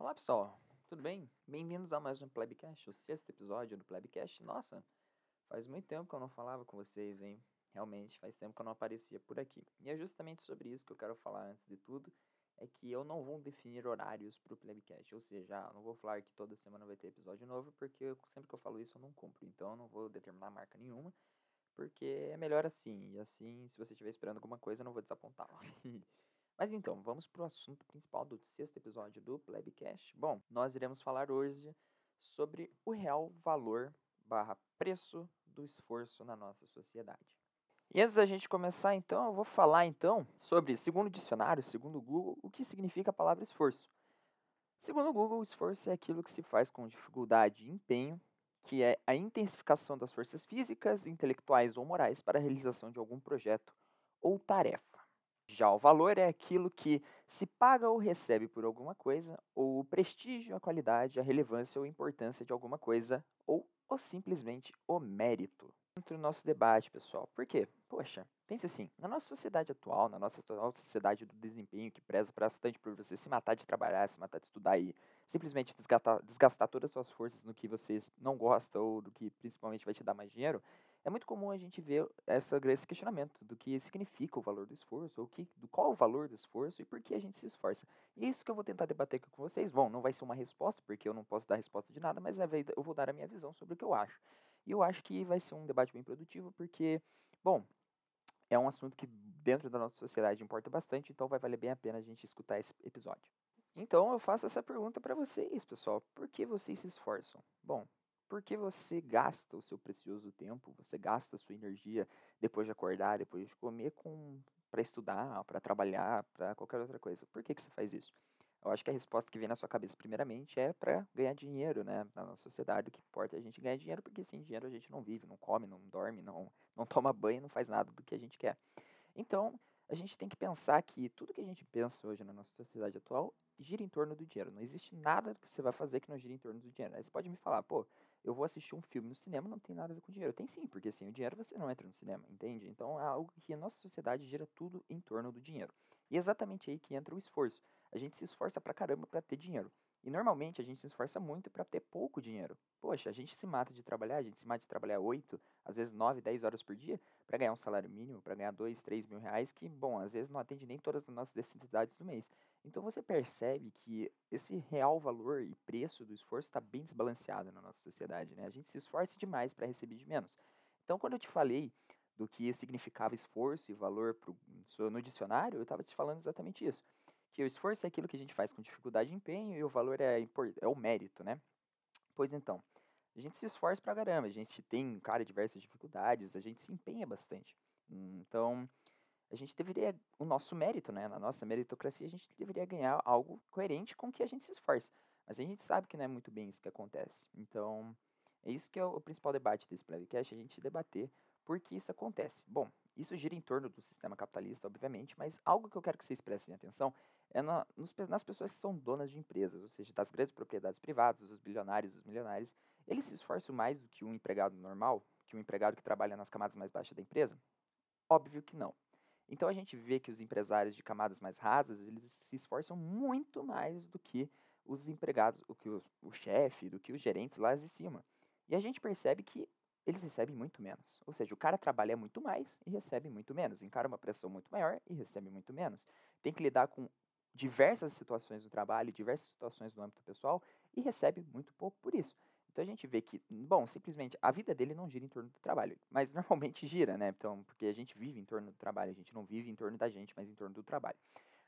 Olá pessoal, tudo bem? Bem-vindos a mais um Plebcast, o sexto episódio do Plebcast. Nossa, faz muito tempo que eu não falava com vocês, hein? Realmente, faz tempo que eu não aparecia por aqui. E é justamente sobre isso que eu quero falar antes de tudo, é que eu não vou definir horários para o Plebcast, ou seja, ah, não vou falar que toda semana vai ter episódio novo, porque eu, sempre que eu falo isso eu não cumpro, então eu não vou determinar marca nenhuma, porque é melhor assim, e assim, se você estiver esperando alguma coisa, eu não vou desapontar. Mas então, vamos para o assunto principal do sexto episódio do Plebcast. Bom, nós iremos falar hoje sobre o real valor barra preço do esforço na nossa sociedade. E antes da gente começar, então, eu vou falar então sobre, segundo o dicionário, segundo o Google, o que significa a palavra esforço. Segundo o Google, o esforço é aquilo que se faz com dificuldade e empenho, que é a intensificação das forças físicas, intelectuais ou morais para a realização de algum projeto ou tarefa. Já o valor é aquilo que se paga ou recebe por alguma coisa, ou o prestígio, a qualidade, a relevância ou importância de alguma coisa, ou, ou simplesmente o mérito. Dentro do nosso debate, pessoal. Por quê? Poxa, pense assim, na nossa sociedade atual, na nossa atual sociedade do desempenho que preza bastante por você se matar de trabalhar, se matar de estudar e simplesmente desgastar, desgastar todas as suas forças no que você não gosta ou do que principalmente vai te dar mais dinheiro, é muito comum a gente ver essa, esse questionamento do que significa o valor do esforço, ou que, do qual o valor do esforço e por que a gente se esforça. E é isso que eu vou tentar debater aqui com vocês. Bom, não vai ser uma resposta, porque eu não posso dar resposta de nada, mas é eu vou dar a minha visão sobre o que eu acho. E eu acho que vai ser um debate bem produtivo, porque, bom, é um assunto que dentro da nossa sociedade importa bastante, então vai valer bem a pena a gente escutar esse episódio. Então eu faço essa pergunta para vocês, pessoal. Por que vocês se esforçam? Bom, porque você gasta o seu precioso tempo, você gasta a sua energia depois de acordar, depois de comer com para estudar, para trabalhar, para qualquer outra coisa. Por que, que você faz isso? Eu acho que a resposta que vem na sua cabeça primeiramente é para ganhar dinheiro, né? Na nossa sociedade o que importa é a gente ganhar dinheiro, porque sem dinheiro a gente não vive, não come, não dorme, não, não toma banho, não faz nada do que a gente quer. Então, a gente tem que pensar que tudo que a gente pensa hoje na nossa sociedade atual gira em torno do dinheiro. Não existe nada que você vai fazer que não gira em torno do dinheiro. Aí você pode me falar, pô, eu vou assistir um filme no cinema, não tem nada a ver com dinheiro. Tem sim, porque sem o dinheiro você não entra no cinema, entende? Então é algo que a nossa sociedade gira tudo em torno do dinheiro. E é exatamente aí que entra o esforço. A gente se esforça pra caramba para ter dinheiro. E normalmente a gente se esforça muito para ter pouco dinheiro. Poxa, a gente se mata de trabalhar, a gente se mata de trabalhar 8, às vezes 9, 10 horas por dia para ganhar um salário mínimo, para ganhar 2, 3 mil reais, que, bom, às vezes não atende nem todas as nossas necessidades do mês. Então você percebe que esse real valor e preço do esforço está bem desbalanceado na nossa sociedade. Né? A gente se esforça demais para receber de menos. Então, quando eu te falei do que significava esforço e valor pro, no dicionário, eu estava te falando exatamente isso que o esforço é aquilo que a gente faz com dificuldade e empenho e o valor é, é o mérito, né? Pois então, a gente se esforça pra caramba, a gente tem, cara, diversas dificuldades, a gente se empenha bastante. Então, a gente deveria, o nosso mérito, né, na nossa meritocracia, a gente deveria ganhar algo coerente com que a gente se esforça. Mas a gente sabe que não é muito bem isso que acontece. Então, é isso que é o principal debate desse podcast, a gente debater por que isso acontece. Bom, isso gira em torno do sistema capitalista, obviamente, mas algo que eu quero que vocês prestem atenção é na, nos, nas pessoas que são donas de empresas, ou seja, das grandes propriedades privadas, os bilionários, os milionários. Eles se esforçam mais do que um empregado normal, que um empregado que trabalha nas camadas mais baixas da empresa? Óbvio que não. Então a gente vê que os empresários de camadas mais rasas, eles se esforçam muito mais do que os empregados, do que o, o chefe, do que os gerentes lá de cima. E a gente percebe que eles recebem muito menos. Ou seja, o cara trabalha muito mais e recebe muito menos. Encara uma pressão muito maior e recebe muito menos. Tem que lidar com diversas situações do trabalho, diversas situações no âmbito pessoal e recebe muito pouco por isso. Então a gente vê que, bom, simplesmente a vida dele não gira em torno do trabalho, mas normalmente gira, né? Então, porque a gente vive em torno do trabalho, a gente não vive em torno da gente, mas em torno do trabalho.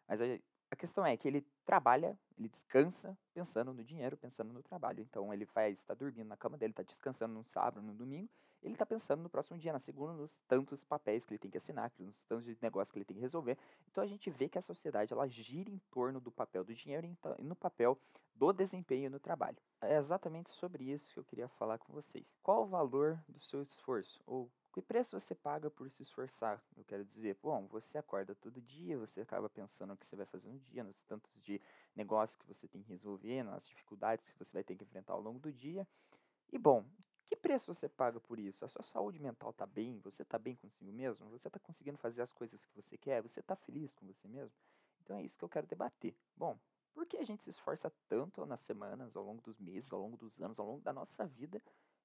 Mas a, a questão é que ele trabalha, ele descansa pensando no dinheiro, pensando no trabalho. Então ele vai estar dormindo na cama dele, está descansando no sábado, no domingo, ele está pensando no próximo dia, na segunda, nos tantos papéis que ele tem que assinar, nos tantos negócios que ele tem que resolver. Então a gente vê que a sociedade ela gira em torno do papel do dinheiro e no papel do desempenho no trabalho. É exatamente sobre isso que eu queria falar com vocês. Qual o valor do seu esforço? Ou que preço você paga por se esforçar? Eu quero dizer, bom, você acorda todo dia, você acaba pensando o que você vai fazer no dia, nos tantos de negócios que você tem que resolver, nas dificuldades que você vai ter que enfrentar ao longo do dia. E bom, que preço você paga por isso? A sua saúde mental está bem? Você está bem consigo mesmo? Você está conseguindo fazer as coisas que você quer? Você está feliz com você mesmo? Então é isso que eu quero debater. Bom, Por que a gente se esforça tanto nas semanas, ao longo dos meses, ao longo dos anos, ao longo da nossa vida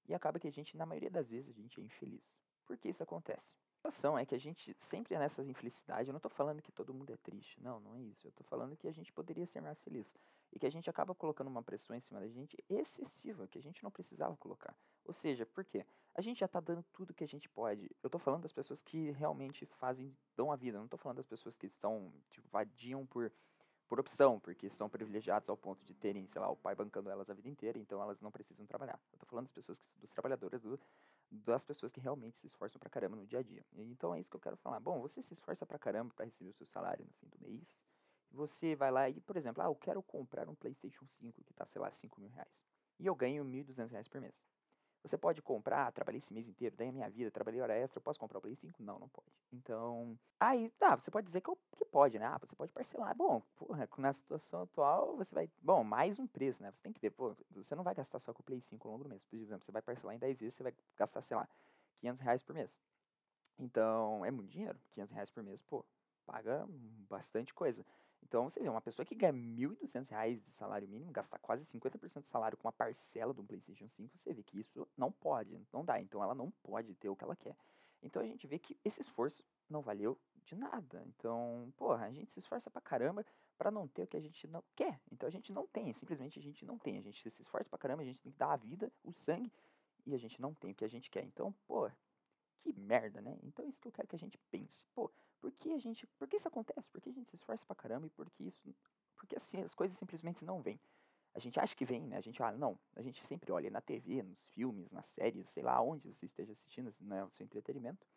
e acaba que a gente, na maioria das vezes, a gente é infeliz? Por que isso acontece? A situação é que a gente sempre é nessa infelicidade. Eu não estou falando que todo mundo é triste. Não, não é isso. Eu estou falando que a gente poderia ser mais feliz. E que a gente acaba colocando uma pressão em cima da gente excessiva, que a gente não precisava colocar. Ou seja, por quê? A gente já está dando tudo que a gente pode. Eu estou falando das pessoas que realmente fazem, dão a vida. Eu não estou falando das pessoas que são, tipo, vadiam por por opção, porque são privilegiados ao ponto de terem, sei lá, o pai bancando elas a vida inteira, então elas não precisam trabalhar. Eu tô falando das pessoas, que, dos trabalhadores, do, das pessoas que realmente se esforçam pra caramba no dia a dia. Então é isso que eu quero falar. Bom, você se esforça pra caramba para receber o seu salário no fim do mês, você vai lá e, por exemplo, ah, eu quero comprar um PlayStation 5 que tá, sei lá, 5 mil reais. E eu ganho 1.200 reais por mês. Você pode comprar, trabalhei esse mês inteiro, daí a minha vida, trabalhei hora extra, eu posso comprar o Play 5? Não, não pode. Então, aí, tá, você pode dizer que, que pode, né? Ah, você pode parcelar. Bom, porra, na situação atual, você vai, bom, mais um preço, né? Você tem que ver, pô, você não vai gastar só com o Play 5 ao longo do mês. Por exemplo, você vai parcelar em 10 vezes, você vai gastar, sei lá, 500 reais por mês. Então, é muito dinheiro, 500 reais por mês, pô, paga bastante coisa. Então você vê, uma pessoa que ganha R$ 1.200 de salário mínimo, gasta quase 50% do salário com uma parcela do PlayStation 5, você vê que isso não pode, não dá. Então ela não pode ter o que ela quer. Então a gente vê que esse esforço não valeu de nada. Então, porra, a gente se esforça pra caramba para não ter o que a gente não quer. Então a gente não tem, simplesmente a gente não tem. A gente se esforça pra caramba, a gente tem que dar a vida, o sangue, e a gente não tem o que a gente quer. Então, pô, que merda, né? Então é isso que eu quero que a gente pense. Pô, por que a gente. Por que isso acontece? Por que a gente se esforça pra caramba e por que isso. Porque assim, as coisas simplesmente não vêm. A gente acha que vem, né? A gente ah, não. A gente sempre olha na TV, nos filmes, nas séries, sei lá onde você esteja assistindo, né, o seu entretenimento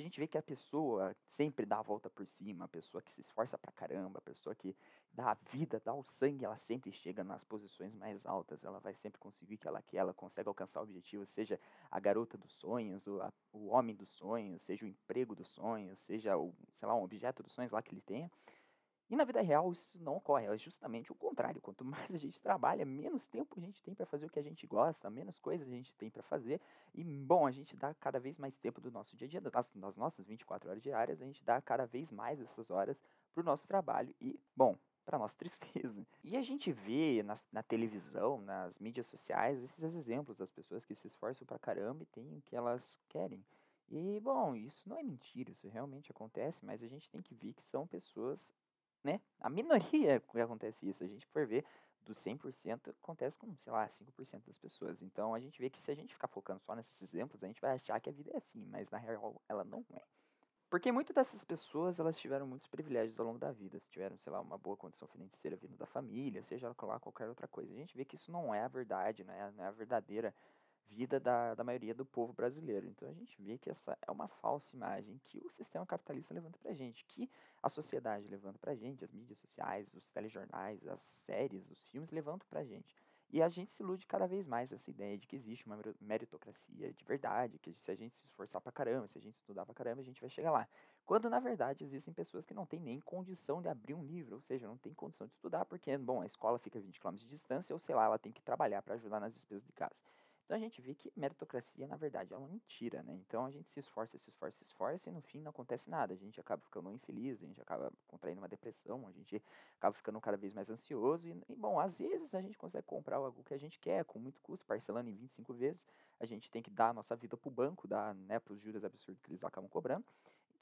a gente vê que a pessoa sempre dá a volta por cima, a pessoa que se esforça pra caramba, a pessoa que dá a vida, dá o sangue, ela sempre chega nas posições mais altas, ela vai sempre conseguir o que ela quer, ela consegue alcançar o objetivo, seja a garota dos sonhos, o, a, o homem dos sonhos, seja o emprego dos sonhos, seja o, sei lá, um objeto dos sonhos lá que ele tenha. E na vida real isso não ocorre, é justamente o contrário. Quanto mais a gente trabalha, menos tempo a gente tem para fazer o que a gente gosta, menos coisas a gente tem para fazer. E, bom, a gente dá cada vez mais tempo do nosso dia a dia, das, das nossas 24 horas diárias, a gente dá cada vez mais essas horas para o nosso trabalho. E, bom, para nossa tristeza. E a gente vê na, na, televisão, nas mídias sociais, esses exemplos das pessoas que se esforçam para caramba e têm o que elas querem. E, bom, isso não é mentira, isso realmente acontece, mas a gente tem que ver que são pessoas né? A minoria que acontece isso. A gente for ver, dos 100% acontece com, sei lá, 5% das pessoas. Então a gente vê que se a gente ficar focando só nesses exemplos, a gente vai achar que a vida é assim, mas na real ela não é. Porque muitas dessas pessoas, elas tiveram muitos privilégios ao longo da vida. Se tiveram, sei lá, uma boa condição financeira vindo da família, seja lá qualquer outra coisa. A gente vê que isso não é a verdade, não é, não é a verdadeira vida da, da maioria do povo brasileiro. Então a gente vê que essa é uma falsa imagem que o sistema capitalista levanta pra gente, que a sociedade levanta pra gente, as mídias sociais, os telejornais, as séries, os filmes levantam pra gente. E a gente se ilude cada vez mais essa ideia de que existe uma meritocracia de verdade, que se a gente se esforçar pra caramba, se a gente estudar pra caramba, a gente vai chegar lá. Quando na verdade existem pessoas que não têm nem condição de abrir um livro, ou seja, não tem condição de estudar porque, bom, a escola fica a 20 km de distância, ou sei lá, ela tem que trabalhar para ajudar nas despesas de casa. Então a gente vê que meritocracia, na verdade, é uma mentira, né? Então a gente se esforça, se esforça, se esforça e no fim não acontece nada. A gente acaba ficando infeliz, a gente acaba contraindo uma depressão, a gente acaba ficando cada vez mais ansioso. E, e bom, às vezes a gente consegue comprar algo que a gente quer com muito custo, parcelando em 25 vezes. A gente tem que dar a nossa vida para o banco, dar né, para os juros absurdos que eles acabam cobrando.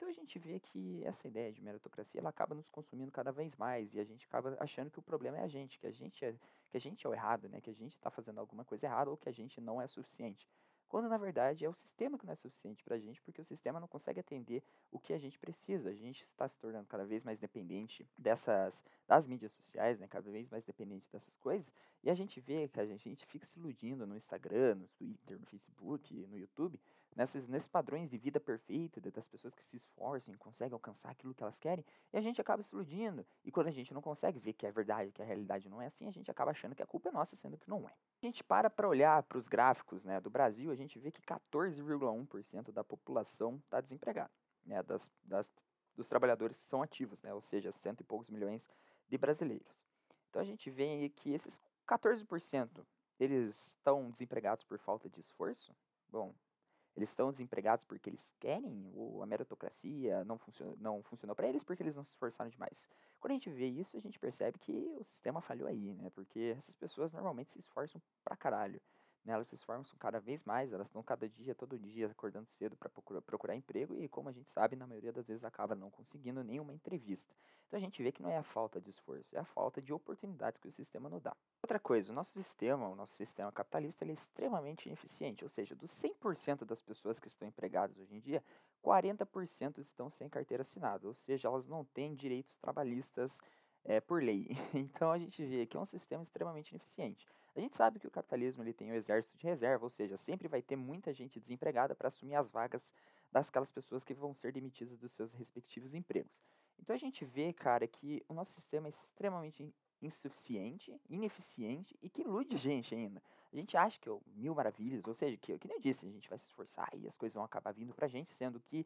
Então a gente vê que essa ideia de meritocracia ela acaba nos consumindo cada vez mais e a gente acaba achando que o problema é a gente, que a gente é, que a gente é o errado, né? que a gente está fazendo alguma coisa errada ou que a gente não é suficiente. Quando na verdade é o sistema que não é suficiente para a gente, porque o sistema não consegue atender o que a gente precisa. A gente está se tornando cada vez mais dependente dessas das mídias sociais, né? cada vez mais dependente dessas coisas, e a gente vê que a gente, a gente fica se iludindo no Instagram, no Twitter, no Facebook, no YouTube, nessas, nesses padrões de vida perfeita, das pessoas que se esforçam e conseguem alcançar aquilo que elas querem, e a gente acaba se iludindo. E quando a gente não consegue ver que é verdade, que a realidade não é assim, a gente acaba achando que a culpa é nossa, sendo que não é. A gente para para olhar para os gráficos né, do Brasil, a gente vê que 14,1% da população está desempregada, né, das, das, dos trabalhadores que são ativos, né, ou seja, cento e poucos milhões de brasileiros. Então a gente vê que esses 14% eles estão desempregados por falta de esforço. Bom, Eles estão desempregados porque eles querem, ou a meritocracia não, funcionou, não funcionou para eles porque eles não se esforçaram demais. Quando a gente vê isso, a gente percebe que o sistema falhou aí, né? Porque essas pessoas normalmente se esforçam pra caralho. Né? Elas se esforçam cada vez mais, elas estão cada dia, todo dia, acordando cedo para procurar, procurar emprego e, como a gente sabe, na maioria das vezes acaba não conseguindo nenhuma entrevista. Então a gente vê que não é a falta de esforço, é a falta de oportunidades que o sistema nos dá. Outra coisa, o nosso sistema, o nosso sistema capitalista, ele é extremamente ineficiente, ou seja, dos 100% das pessoas que estão empregadas hoje em dia, 40% estão sem carteira assinada, ou seja, elas não têm direitos trabalhistas é, por lei. Então a gente vê que é um sistema extremamente ineficiente. A gente sabe que o capitalismo ele tem o exército de reserva, ou seja, sempre vai ter muita gente desempregada para assumir as vagas daquelas pessoas que vão ser demitidas dos seus respectivos empregos. Então a gente vê, cara, que o nosso sistema é extremamente insuficiente, ineficiente e que ilude a gente ainda. A gente acha que é mil maravilhas, ou seja, que, que nem eu disse, a gente vai se esforçar e as coisas vão acabar vindo pra gente, sendo que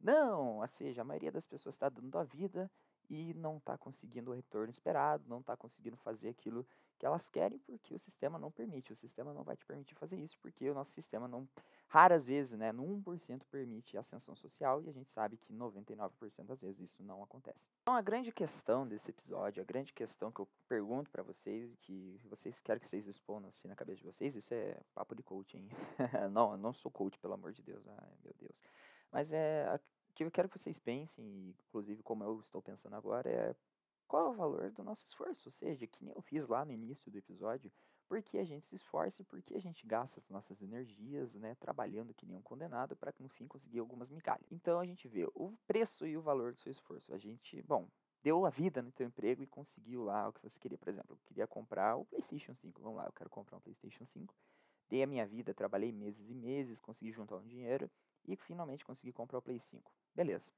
não, ou seja, a maioria das pessoas está dando a vida e não está conseguindo o retorno esperado, não está conseguindo fazer aquilo que elas querem porque o sistema não permite. O sistema não vai te permitir fazer isso porque o nosso sistema não, raras vezes, né, no 1% permite ascensão social e a gente sabe que 99% das vezes isso não acontece. Então a grande questão desse episódio, a grande questão que eu pergunto para vocês, que vocês querem que vocês respondam assim na cabeça de vocês, isso é papo de coaching. não, eu não sou coach, pelo amor de Deus, ai meu Deus. Mas é que eu quero que vocês pensem, inclusive como eu estou pensando agora, é qual é o valor do nosso esforço? Ou seja, que nem eu fiz lá no início do episódio, por que a gente se esforça e por que a gente gasta as nossas energias, né, trabalhando que nem um condenado para no fim conseguir algumas migalhas. Então a gente vê o preço e o valor do seu esforço. A gente, bom, deu a vida no teu emprego e conseguiu lá o que você queria. Por exemplo, eu queria comprar o PlayStation 5. Vamos lá, eu quero comprar um PlayStation 5. Dei a minha vida, trabalhei meses e meses, consegui juntar um dinheiro e finalmente consegui comprar o Play 5. Beleza.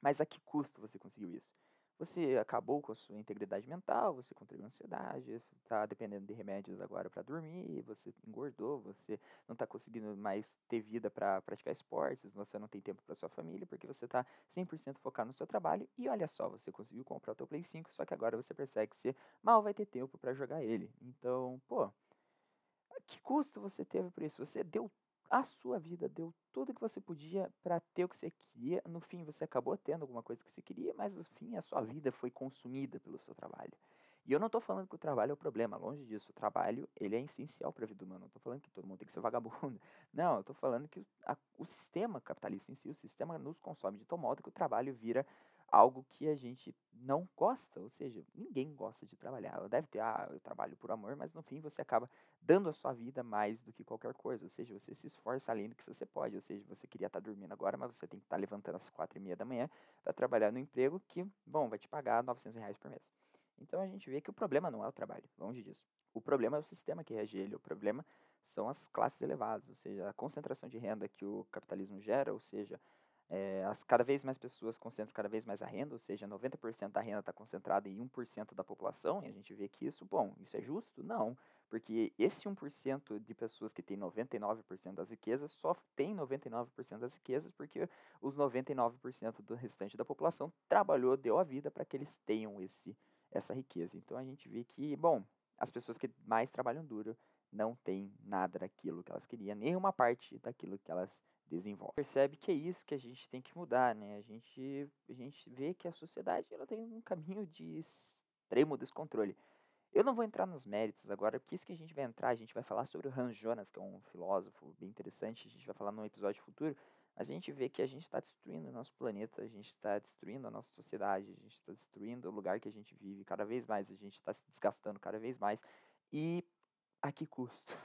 Mas a que custo você conseguiu isso? Você acabou com a sua integridade mental, você contraiu ansiedade, está dependendo de remédios agora para dormir, você engordou, você não está conseguindo mais ter vida para praticar esportes, você não tem tempo para sua família, porque você está 100% focado no seu trabalho. E olha só, você conseguiu comprar o teu Play 5, só que agora você percebe que você mal vai ter tempo para jogar ele. Então, pô, que custo você teve por isso? Você deu a sua vida deu tudo que você podia para ter o que você queria. No fim, você acabou tendo alguma coisa que você queria, mas no fim, a sua vida foi consumida pelo seu trabalho. E eu não estou falando que o trabalho é o problema, longe disso. O trabalho, ele é essencial para a vida humana. Não estou falando que todo mundo tem que ser vagabundo. Não, eu estou falando que a, o sistema capitalista em si, o sistema nos consome de tal modo que o trabalho vira algo que a gente não gosta, ou seja, ninguém gosta de trabalhar. Deve ter, ah, eu trabalho por amor, mas no fim você acaba dando a sua vida mais do que qualquer coisa, ou seja, você se esforça além do que você pode, ou seja, você queria estar dormindo agora, mas você tem que estar levantando às quatro e meia da manhã para trabalhar no emprego que, bom, vai te pagar 900 reais por mês. Então a gente vê que o problema não é o trabalho, longe disso. O problema é o sistema que rege ele, o problema são as classes elevadas, ou seja, a concentração de renda que o capitalismo gera, ou seja, é, as, cada vez mais pessoas concentram cada vez mais a renda, ou seja, 90% da renda está concentrada em 1% da população, e a gente vê que isso, bom, isso é justo? Não, porque esse 1% de pessoas que tem 99% das riquezas só tem 99% das riquezas porque os 99% do restante da população trabalhou, deu a vida para que eles tenham esse, essa riqueza. Então a gente vê que, bom, as pessoas que mais trabalham duro não têm nada daquilo que elas queriam, nenhuma parte daquilo que elas desenvolve. Percebe que é isso que a gente tem que mudar, né? A gente, a gente vê que a sociedade ela tem um caminho de extremo descontrole. Eu não vou entrar nos méritos agora, porque isso que a gente vai entrar, a gente vai falar sobre o Hans Jonas, que é um filósofo bem interessante, a gente vai falar num episódio futuro, mas a gente vê que a gente está destruindo o nosso planeta, a gente está destruindo a nossa sociedade, a gente está destruindo o lugar que a gente vive cada vez mais, a gente está se desgastando cada vez mais, e a que custo?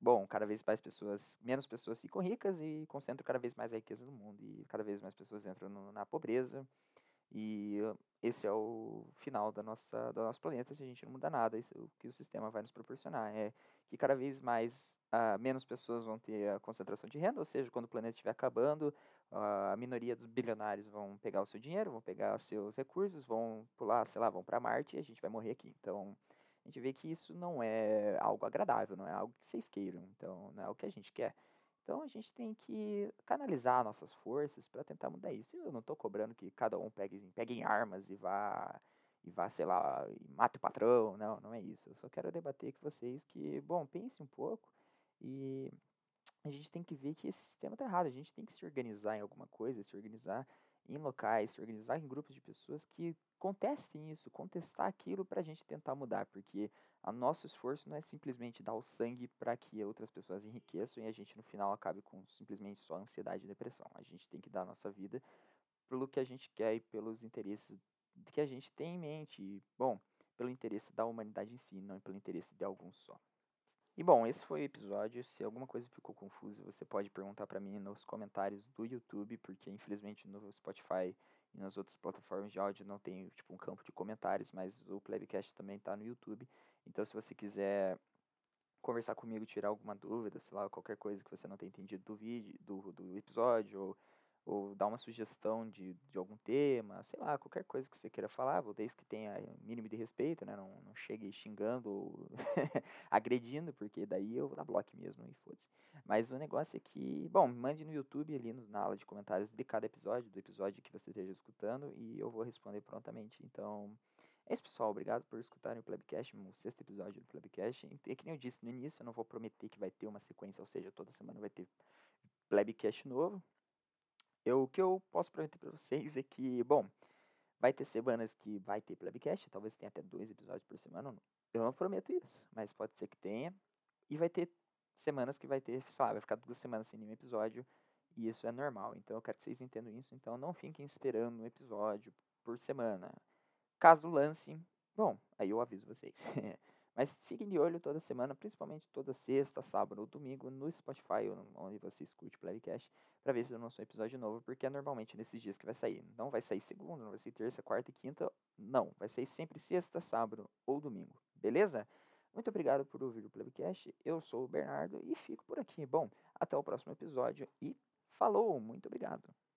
Bom, cada vez mais pessoas, menos pessoas ficam ricas e concentram cada vez mais a riqueza no mundo e cada vez mais pessoas entram no, na pobreza. E esse é o final da nossa, do nosso planeta se a gente não mudar nada. Isso o que o sistema vai nos proporcionar. É que cada vez mais uh, menos pessoas vão ter a concentração de renda, ou seja, quando o planeta estiver acabando, uh, a minoria dos bilionários vão pegar o seu dinheiro, vão pegar os seus recursos, vão pular, sei lá, vão para Marte e a gente vai morrer aqui. Então, a gente vê que isso não é algo agradável, não é algo que vocês queiram, então não é o que a gente quer. Então a gente tem que canalizar nossas forças para tentar mudar isso. Eu não estou cobrando que cada um pegue, pegue em armas e vá e vá, sei lá, e mate o patrão, não, não é isso. Eu só quero debater com vocês que, bom, pense um pouco e a gente tem que ver que esse sistema está errado. A gente tem que se organizar em alguma coisa, se organizar em locais, se organizar em grupos de pessoas que contestem isso, contestar aquilo para a gente tentar mudar, porque o nosso esforço não é simplesmente dar o sangue para que outras pessoas enriqueçam e a gente no final acabe com simplesmente só ansiedade e depressão. A gente tem que dar a nossa vida pelo que a gente quer e pelos interesses que a gente tem em mente. E, bom, pelo interesse da humanidade em si, não pelo interesse de alguns só. E bom, esse foi o episódio. Se alguma coisa ficou confusa, você pode perguntar para mim nos comentários do YouTube, porque infelizmente no Spotify e nas outras plataformas de áudio não tem tipo um campo de comentários, mas o Plebcast também está no YouTube. Então se você quiser conversar comigo, tirar alguma dúvida, sei lá, qualquer coisa que você não tenha entendido do vídeo, do, do episódio, ou ou dar uma sugestão de, de algum tema, sei lá, qualquer coisa que você queira falar, desde que tenha um mínimo de respeito, né? Não, não chegue xingando ou agredindo, porque daí eu vou dar bloco mesmo e foda-se. Mas o negócio é que, bom, mande no YouTube ali no, na aula de comentários de cada episódio, do episódio que você esteja escutando, e eu vou responder prontamente. Então, é isso, pessoal. Obrigado por escutarem o Plebcast, o sexto episódio do Plebcast. E que nem eu disse no início, eu não vou prometer que vai ter uma sequência, ou seja, toda semana vai ter Plebcast novo. Eu, o que eu posso prometer para vocês é que, bom, vai ter semanas que vai ter Plebcast, talvez tenha até dois episódios por semana. Eu não prometo isso, mas pode ser que tenha. E vai ter semanas que vai ter, sei lá, vai ficar duas semanas sem nenhum episódio. E isso é normal. Então eu quero que vocês entendam isso. Então não fiquem esperando um episódio por semana. Caso lance, bom, aí eu aviso vocês. Mas fiquem de olho toda semana, principalmente toda sexta, sábado ou domingo, no Spotify, onde você escute o Playcast, para ver se eu lançou um episódio novo, porque é normalmente nesses dias que vai sair. Não vai sair segunda, não vai sair terça, quarta e quinta, não. Vai sair sempre sexta, sábado ou domingo, beleza? Muito obrigado por ouvir o Playcast. Eu sou o Bernardo e fico por aqui. Bom, até o próximo episódio e falou! Muito obrigado!